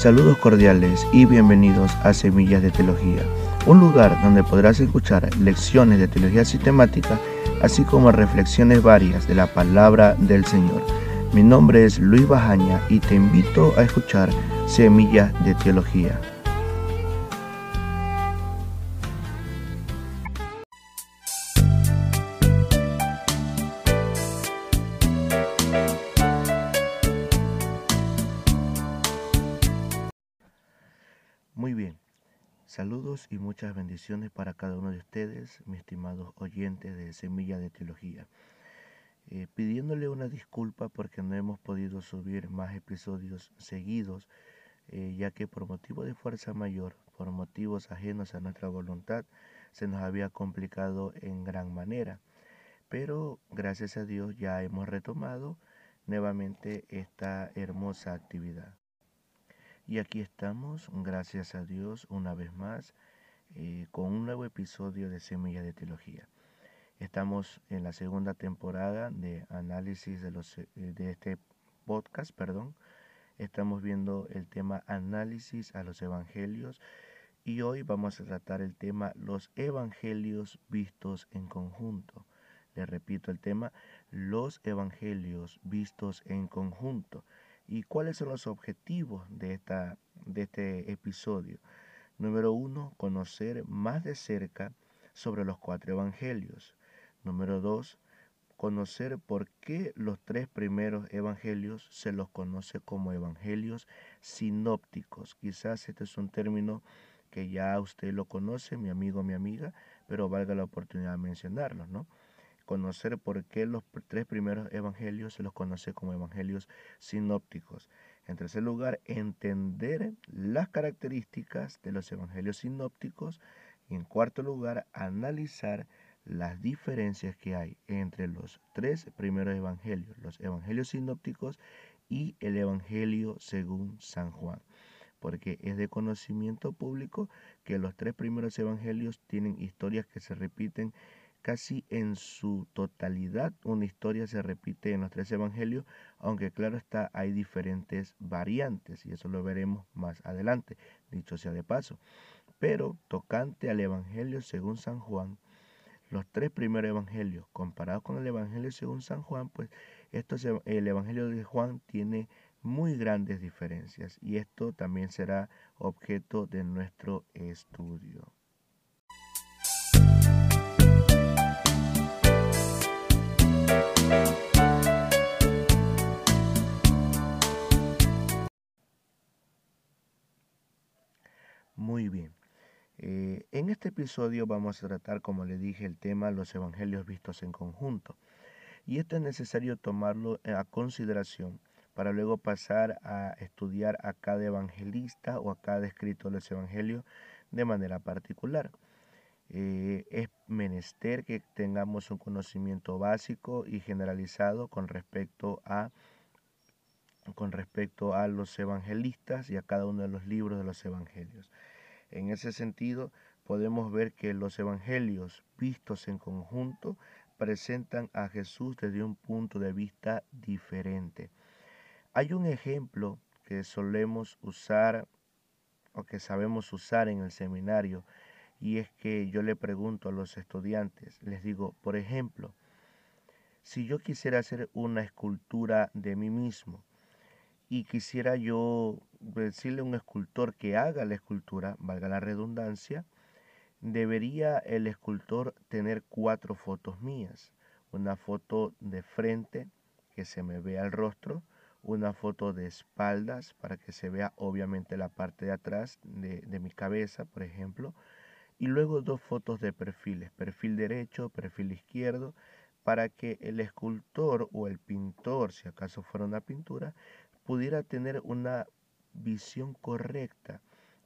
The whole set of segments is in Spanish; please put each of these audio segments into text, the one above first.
Saludos cordiales y bienvenidos a Semillas de Teología, un lugar donde podrás escuchar lecciones de teología sistemática, así como reflexiones varias de la palabra del Señor. Mi nombre es Luis Bajaña y te invito a escuchar Semillas de Teología. Y muchas bendiciones para cada uno de ustedes, mis estimados oyentes de Semilla de Teología. Eh, pidiéndole una disculpa porque no hemos podido subir más episodios seguidos, eh, ya que por motivo de fuerza mayor, por motivos ajenos a nuestra voluntad, se nos había complicado en gran manera. Pero gracias a Dios ya hemos retomado nuevamente esta hermosa actividad. Y aquí estamos, gracias a Dios, una vez más, eh, con un nuevo episodio de Semilla de Teología. Estamos en la segunda temporada de análisis de, los, eh, de este podcast, perdón. Estamos viendo el tema análisis a los evangelios y hoy vamos a tratar el tema los evangelios vistos en conjunto. Le repito el tema, los evangelios vistos en conjunto. ¿Y cuáles son los objetivos de, esta, de este episodio? Número uno, conocer más de cerca sobre los cuatro evangelios. Número dos, conocer por qué los tres primeros evangelios se los conoce como evangelios sinópticos. Quizás este es un término que ya usted lo conoce, mi amigo, mi amiga, pero valga la oportunidad de mencionarlo, ¿no? conocer por qué los tres primeros evangelios se los conoce como evangelios sinópticos. En tercer lugar, entender las características de los evangelios sinópticos. Y en cuarto lugar, analizar las diferencias que hay entre los tres primeros evangelios, los evangelios sinópticos y el evangelio según San Juan. Porque es de conocimiento público que los tres primeros evangelios tienen historias que se repiten casi en su totalidad una historia se repite en los tres evangelios, aunque claro está, hay diferentes variantes y eso lo veremos más adelante, dicho sea de paso. Pero tocante al evangelio según San Juan, los tres primeros evangelios comparados con el evangelio según San Juan, pues esto el evangelio de Juan tiene muy grandes diferencias y esto también será objeto de nuestro estudio. Muy bien. Eh, en este episodio vamos a tratar, como le dije, el tema los evangelios vistos en conjunto. Y esto es necesario tomarlo a consideración para luego pasar a estudiar a cada evangelista o a cada escritor de los evangelios de manera particular. Eh, es menester que tengamos un conocimiento básico y generalizado con respecto a con respecto a los evangelistas y a cada uno de los libros de los evangelios. En ese sentido, podemos ver que los evangelios vistos en conjunto presentan a Jesús desde un punto de vista diferente. Hay un ejemplo que solemos usar o que sabemos usar en el seminario y es que yo le pregunto a los estudiantes, les digo, por ejemplo, si yo quisiera hacer una escultura de mí mismo y quisiera yo decirle a un escultor que haga la escultura, valga la redundancia, debería el escultor tener cuatro fotos mías. Una foto de frente, que se me vea el rostro, una foto de espaldas, para que se vea obviamente la parte de atrás de, de mi cabeza, por ejemplo, y luego dos fotos de perfiles, perfil derecho, perfil izquierdo, para que el escultor o el pintor, si acaso fuera una pintura, pudiera tener una visión correcta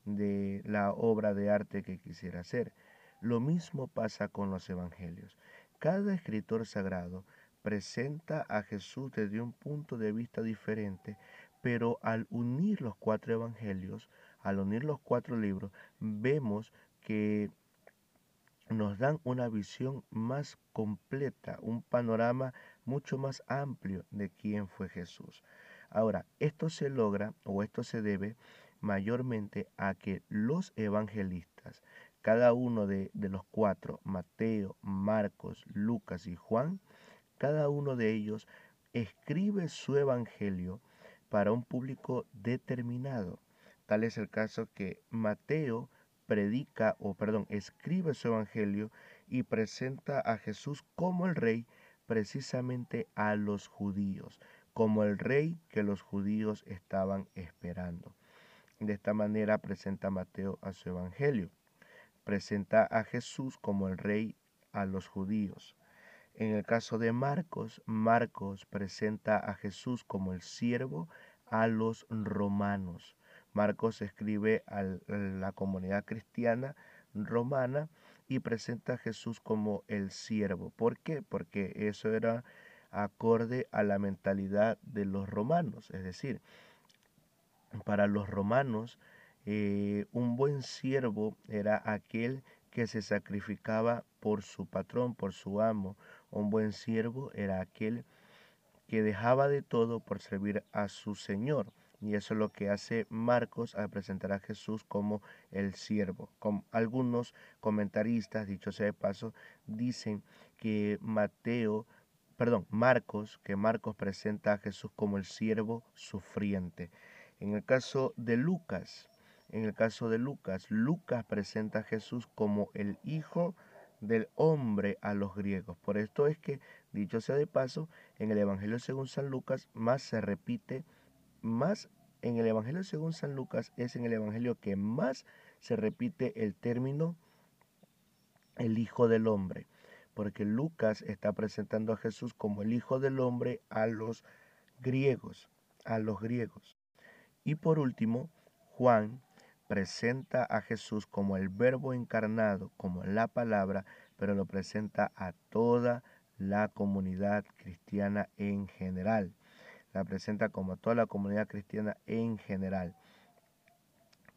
de la obra de arte que quisiera hacer. Lo mismo pasa con los evangelios. Cada escritor sagrado presenta a Jesús desde un punto de vista diferente, pero al unir los cuatro evangelios, al unir los cuatro libros, vemos que nos dan una visión más completa, un panorama mucho más amplio de quién fue Jesús. Ahora, esto se logra o esto se debe mayormente a que los evangelistas, cada uno de, de los cuatro, Mateo, Marcos, Lucas y Juan, cada uno de ellos escribe su evangelio para un público determinado. Tal es el caso que Mateo predica o perdón, escribe su evangelio y presenta a Jesús como el rey precisamente a los judíos, como el rey que los judíos estaban esperando. De esta manera presenta Mateo a su evangelio. Presenta a Jesús como el rey a los judíos. En el caso de Marcos, Marcos presenta a Jesús como el siervo a los romanos. Marcos escribe a la comunidad cristiana romana y presenta a Jesús como el siervo. ¿Por qué? Porque eso era acorde a la mentalidad de los romanos. Es decir, para los romanos, eh, un buen siervo era aquel que se sacrificaba por su patrón, por su amo. Un buen siervo era aquel que dejaba de todo por servir a su Señor. Y eso es lo que hace Marcos al presentar a Jesús como el siervo. algunos comentaristas, dicho sea de paso, dicen que Mateo, perdón, Marcos, que Marcos presenta a Jesús como el siervo sufriente. En el caso de Lucas, en el caso de Lucas, Lucas presenta a Jesús como el hijo del hombre a los griegos. Por esto es que, dicho sea de paso, en el Evangelio según San Lucas más se repite más en el Evangelio según San Lucas es en el Evangelio que más se repite el término el Hijo del Hombre, porque Lucas está presentando a Jesús como el Hijo del Hombre a los griegos, a los griegos. Y por último, Juan presenta a Jesús como el verbo encarnado, como la palabra, pero lo presenta a toda la comunidad cristiana en general la presenta como toda la comunidad cristiana en general.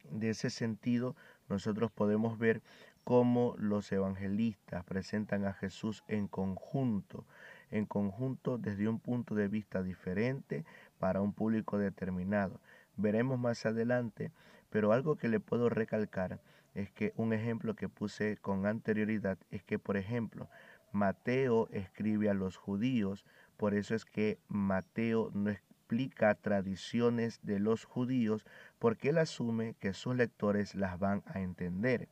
De ese sentido, nosotros podemos ver cómo los evangelistas presentan a Jesús en conjunto, en conjunto desde un punto de vista diferente para un público determinado. Veremos más adelante, pero algo que le puedo recalcar es que un ejemplo que puse con anterioridad es que, por ejemplo, Mateo escribe a los judíos por eso es que Mateo no explica tradiciones de los judíos porque él asume que sus lectores las van a entender.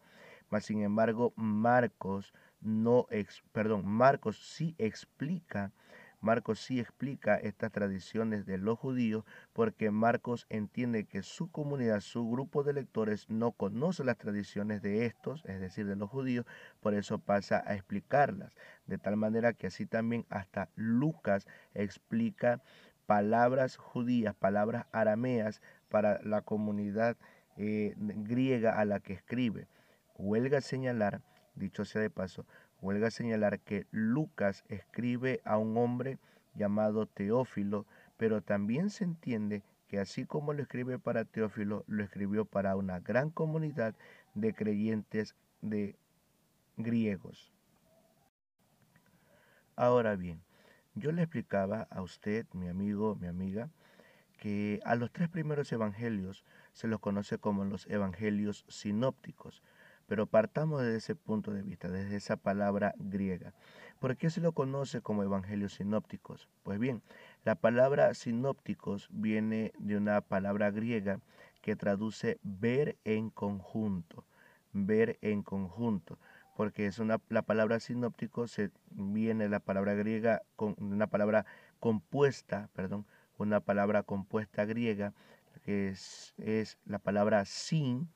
Mas sin embargo, Marcos no, perdón, Marcos sí explica Marcos sí explica estas tradiciones de los judíos porque Marcos entiende que su comunidad, su grupo de lectores no conoce las tradiciones de estos, es decir, de los judíos, por eso pasa a explicarlas. De tal manera que así también hasta Lucas explica palabras judías, palabras arameas para la comunidad eh, griega a la que escribe. Huelga señalar, dicho sea de paso, Huelga señalar que Lucas escribe a un hombre llamado Teófilo, pero también se entiende que así como lo escribe para Teófilo, lo escribió para una gran comunidad de creyentes de griegos. Ahora bien, yo le explicaba a usted, mi amigo, mi amiga, que a los tres primeros evangelios se los conoce como los evangelios sinópticos. Pero partamos de ese punto de vista, desde esa palabra griega. ¿Por qué se lo conoce como evangelios sinópticos? Pues bien, la palabra sinópticos viene de una palabra griega que traduce ver en conjunto, ver en conjunto, porque es una, la palabra sinóptico se viene la palabra griega con una palabra compuesta, perdón, una palabra compuesta griega que es, es la palabra sin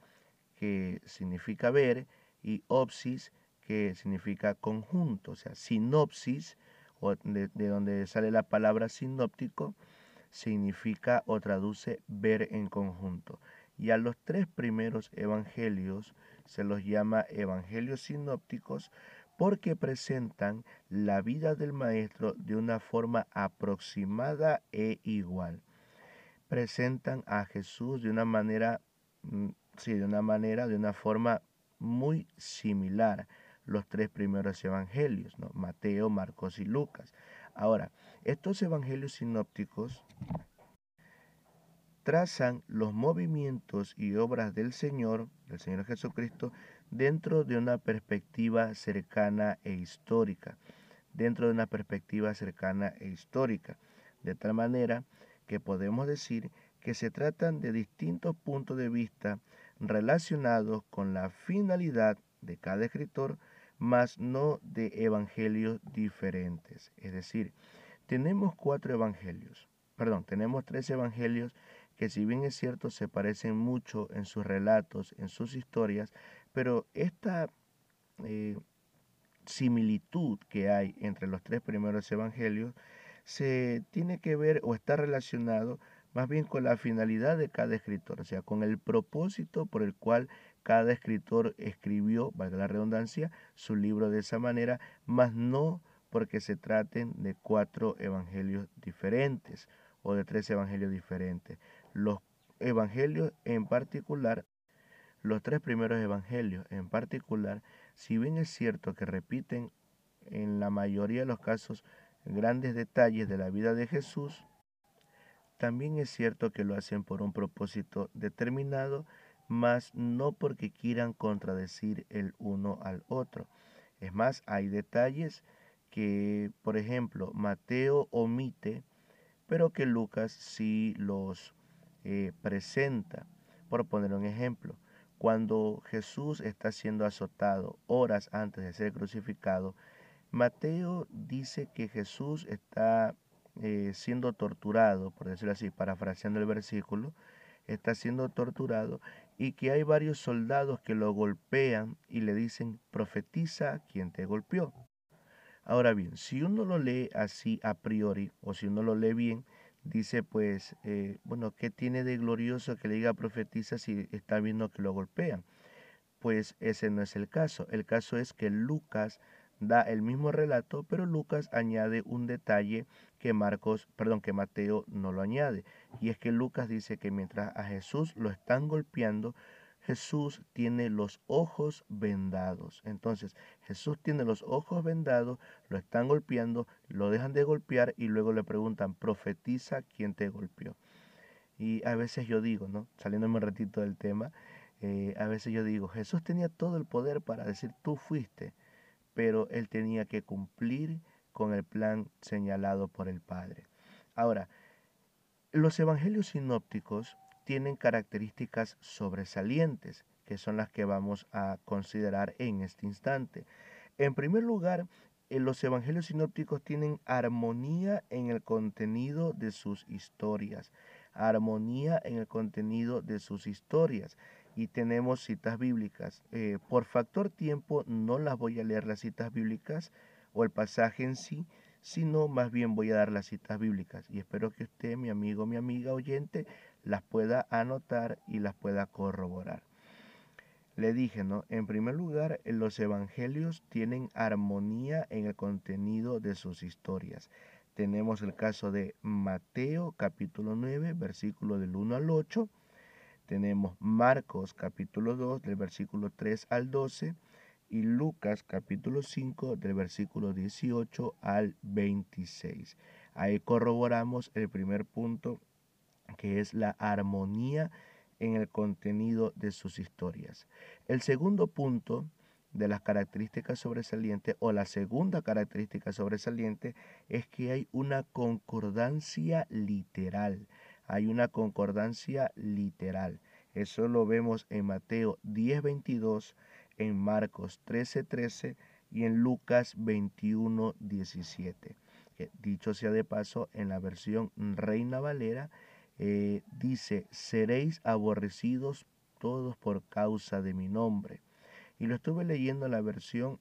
que significa ver, y opsis, que significa conjunto, o sea, sinopsis, o de, donde sale la palabra sinóptico, significa o traduce ver en conjunto. Y a los tres primeros evangelios se los llama evangelios sinópticos porque presentan la vida del maestro de una forma aproximada e igual. Presentan a Jesús de una manera mm, sí, de una manera, de una forma muy similar los tres primeros evangelios, ¿no? Mateo, Marcos y Lucas. Ahora, estos evangelios sinópticos trazan los movimientos y obras del Señor, del Señor Jesucristo, dentro de una perspectiva cercana e histórica, dentro de una perspectiva cercana e histórica, de tal manera que podemos decir que se tratan de distintos puntos de vista relacionados con la finalidad de cada escritor, mas no de evangelios diferentes. Es decir, tenemos cuatro evangelios, perdón, tenemos tres evangelios que si bien es cierto se parecen mucho en sus relatos, en sus historias, pero esta eh, similitud que hay entre los tres primeros evangelios se tiene que ver o está relacionado más bien con la finalidad de cada escritor, o sea, con el propósito por el cual cada escritor escribió, valga la redundancia, su libro de esa manera, más no porque se traten de cuatro evangelios diferentes o de tres evangelios diferentes. Los evangelios en particular, los tres primeros evangelios en particular, si bien es cierto que repiten en la mayoría de los casos grandes detalles de la vida de Jesús, también es cierto que lo hacen por un propósito determinado, mas no porque quieran contradecir el uno al otro. Es más, hay detalles que, por ejemplo, Mateo omite, pero que Lucas sí los eh, presenta. Por poner un ejemplo, cuando Jesús está siendo azotado horas antes de ser crucificado, Mateo dice que Jesús está eh, siendo torturado, por decirlo así, parafraseando el versículo, está siendo torturado y que hay varios soldados que lo golpean y le dicen, profetiza quien te golpeó. Ahora bien, si uno lo lee así a priori o si uno lo lee bien, dice pues, eh, bueno, ¿qué tiene de glorioso que le diga profetiza si está viendo que lo golpean? Pues ese no es el caso. El caso es que Lucas da el mismo relato, pero Lucas añade un detalle que Marcos, perdón, que Mateo no lo añade. Y es que Lucas dice que mientras a Jesús lo están golpeando, Jesús tiene los ojos vendados. Entonces, Jesús tiene los ojos vendados, lo están golpeando, lo dejan de golpear y luego le preguntan, profetiza quién te golpeó. Y a veces yo digo, ¿no? Saliéndome un ratito del tema, eh, a veces yo digo, Jesús tenía todo el poder para decir, tú fuiste, pero él tenía que cumplir con el plan señalado por el Padre. Ahora, los evangelios sinópticos tienen características sobresalientes, que son las que vamos a considerar en este instante. En primer lugar, eh, los evangelios sinópticos tienen armonía en el contenido de sus historias, armonía en el contenido de sus historias. Y tenemos citas bíblicas. Eh, por factor tiempo no las voy a leer las citas bíblicas o el pasaje en sí, sino más bien voy a dar las citas bíblicas. Y espero que usted, mi amigo, mi amiga oyente, las pueda anotar y las pueda corroborar. Le dije, ¿no? En primer lugar, los evangelios tienen armonía en el contenido de sus historias. Tenemos el caso de Mateo capítulo 9, versículo del 1 al 8. Tenemos Marcos capítulo 2, del versículo 3 al 12. Y Lucas capítulo 5, del versículo 18 al 26. Ahí corroboramos el primer punto que es la armonía en el contenido de sus historias. El segundo punto de las características sobresalientes o la segunda característica sobresaliente es que hay una concordancia literal. Hay una concordancia literal. Eso lo vemos en Mateo 10:22, en Marcos 13:13 y en Lucas 21:17. Dicho sea de paso, en la versión Reina Valera eh, dice, seréis aborrecidos todos por causa de mi nombre. Y lo estuve leyendo en la versión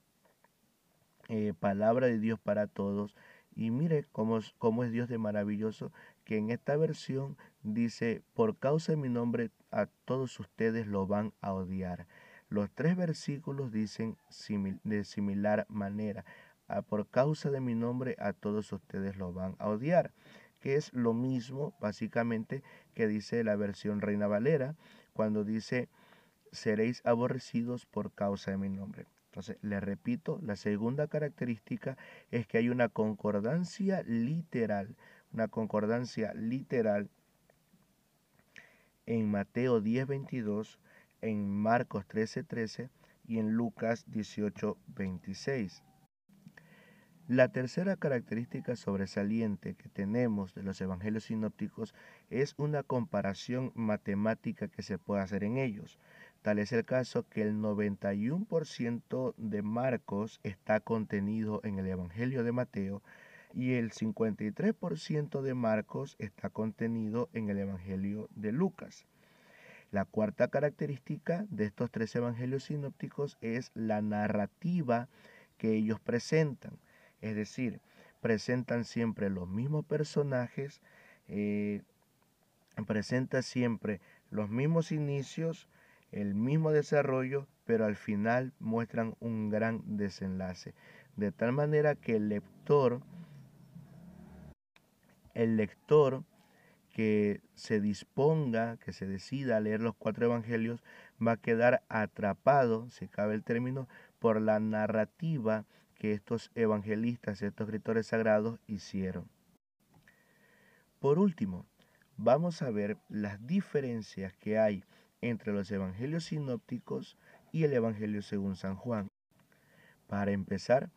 eh, Palabra de Dios para Todos. Y mire cómo, cómo es Dios de maravilloso, que en esta versión dice, por causa de mi nombre a todos ustedes lo van a odiar. Los tres versículos dicen de similar manera, por causa de mi nombre a todos ustedes lo van a odiar que es lo mismo básicamente que dice la versión Reina Valera cuando dice seréis aborrecidos por causa de mi nombre. Entonces, le repito, la segunda característica es que hay una concordancia literal, una concordancia literal en Mateo 10:22, en Marcos 13:13 y en Lucas 18:26. La tercera característica sobresaliente que tenemos de los evangelios sinópticos es una comparación matemática que se puede hacer en ellos. Tal es el caso que el 91% de Marcos está contenido en el Evangelio de Mateo y el 53% de Marcos está contenido en el Evangelio de Lucas. La cuarta característica de estos tres evangelios sinópticos es la narrativa que ellos presentan. Es decir, presentan siempre los mismos personajes, eh, presenta siempre los mismos inicios, el mismo desarrollo, pero al final muestran un gran desenlace. De tal manera que el lector, el lector que se disponga, que se decida a leer los cuatro evangelios, va a quedar atrapado, si cabe el término, por la narrativa que estos evangelistas, estos escritores sagrados hicieron. Por último, vamos a ver las diferencias que hay entre los evangelios sinópticos y el evangelio según San Juan. Para empezar,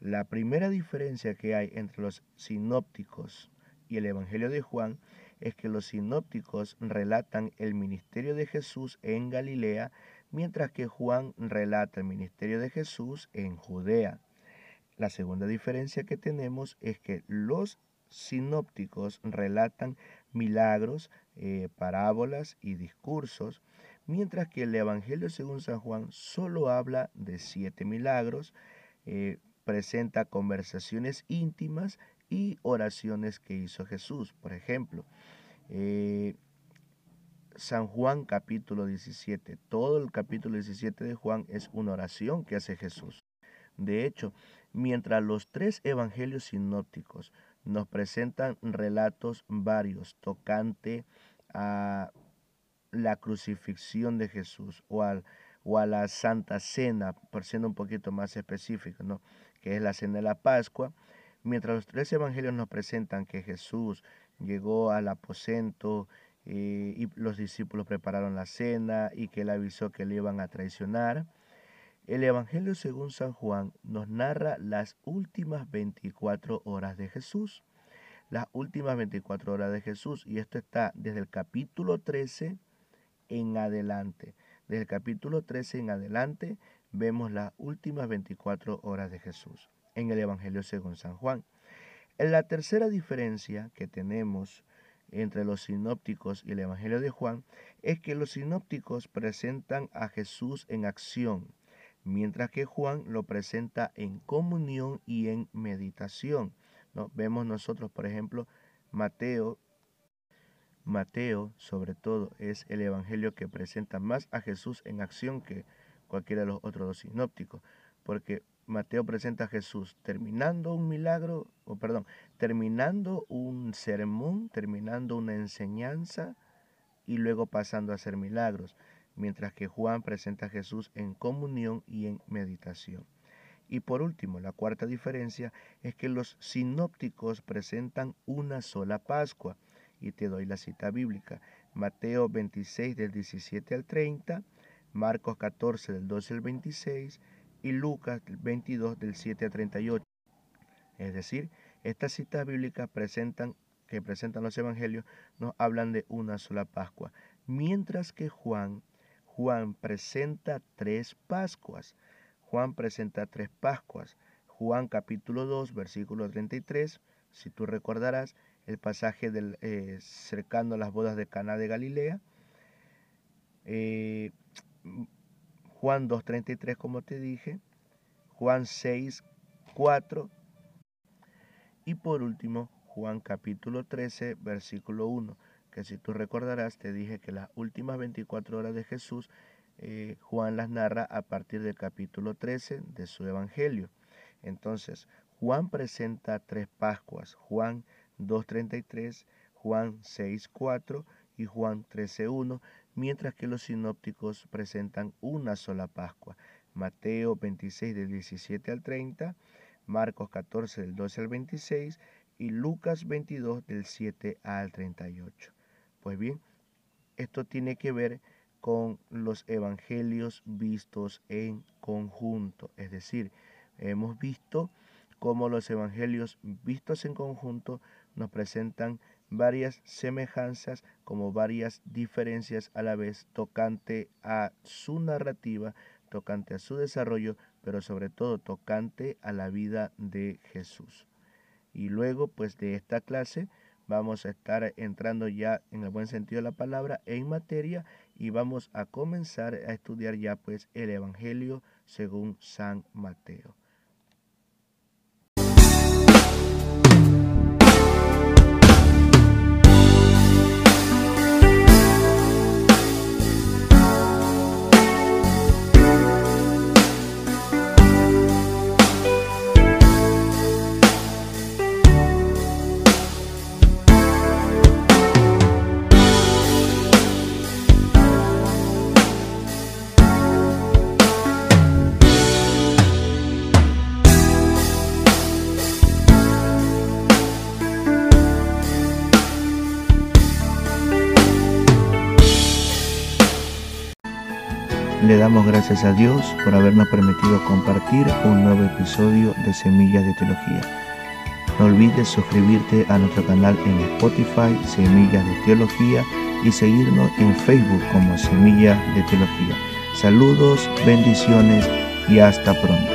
la primera diferencia que hay entre los sinópticos y el evangelio de Juan es que los sinópticos relatan el ministerio de Jesús en Galilea, mientras que Juan relata el ministerio de Jesús en Judea. La segunda diferencia que tenemos es que los sinópticos relatan milagros, eh, parábolas y discursos, mientras que el Evangelio según San Juan solo habla de siete milagros, eh, presenta conversaciones íntimas y oraciones que hizo Jesús. Por ejemplo, eh, San Juan capítulo 17, todo el capítulo 17 de Juan es una oración que hace Jesús. De hecho, mientras los tres evangelios sinópticos nos presentan relatos varios tocante a la crucifixión de Jesús o, o a la Santa Cena, por siendo un poquito más específico, ¿no? que es la cena de la Pascua, mientras los tres evangelios nos presentan que Jesús llegó al aposento eh, y los discípulos prepararon la cena y que él avisó que le iban a traicionar, el Evangelio según San Juan nos narra las últimas 24 horas de Jesús. Las últimas 24 horas de Jesús. Y esto está desde el capítulo 13 en adelante. Desde el capítulo 13 en adelante vemos las últimas 24 horas de Jesús en el Evangelio según San Juan. La tercera diferencia que tenemos entre los sinópticos y el Evangelio de Juan es que los sinópticos presentan a Jesús en acción mientras que Juan lo presenta en comunión y en meditación. ¿no? Vemos nosotros, por ejemplo, Mateo, Mateo sobre todo es el evangelio que presenta más a Jesús en acción que cualquiera de los otros dos sinópticos, porque Mateo presenta a Jesús terminando un milagro, o perdón, terminando un sermón, terminando una enseñanza y luego pasando a hacer milagros mientras que Juan presenta a Jesús en comunión y en meditación. Y por último, la cuarta diferencia es que los sinópticos presentan una sola Pascua. Y te doy la cita bíblica. Mateo 26 del 17 al 30, Marcos 14 del 12 al 26 y Lucas 22 del 7 al 38. Es decir, estas citas bíblicas presentan, que presentan los evangelios nos hablan de una sola Pascua, mientras que Juan Juan presenta tres Pascuas. Juan presenta tres Pascuas. Juan capítulo 2, versículo 33, si tú recordarás el pasaje del, eh, cercano a las bodas de Cana de Galilea. Eh, Juan 2.33, como te dije. Juan 6, 4. Y por último, Juan capítulo 13, versículo 1 que si tú recordarás, te dije que las últimas 24 horas de Jesús, eh, Juan las narra a partir del capítulo 13 de su Evangelio. Entonces, Juan presenta tres Pascuas, Juan 2.33, Juan 6.4 y Juan 13.1, mientras que los sinópticos presentan una sola Pascua, Mateo 26 del 17 al 30, Marcos 14 del 12 al 26 y Lucas 22 del 7 al 38. Pues bien, esto tiene que ver con los evangelios vistos en conjunto. Es decir, hemos visto cómo los evangelios vistos en conjunto nos presentan varias semejanzas como varias diferencias a la vez tocante a su narrativa, tocante a su desarrollo, pero sobre todo tocante a la vida de Jesús. Y luego, pues de esta clase, vamos a estar entrando ya en el buen sentido de la palabra en materia y vamos a comenzar a estudiar ya pues el Evangelio según San Mateo. Le damos gracias a Dios por habernos permitido compartir un nuevo episodio de Semillas de Teología. No olvides suscribirte a nuestro canal en Spotify, Semillas de Teología, y seguirnos en Facebook como Semillas de Teología. Saludos, bendiciones y hasta pronto.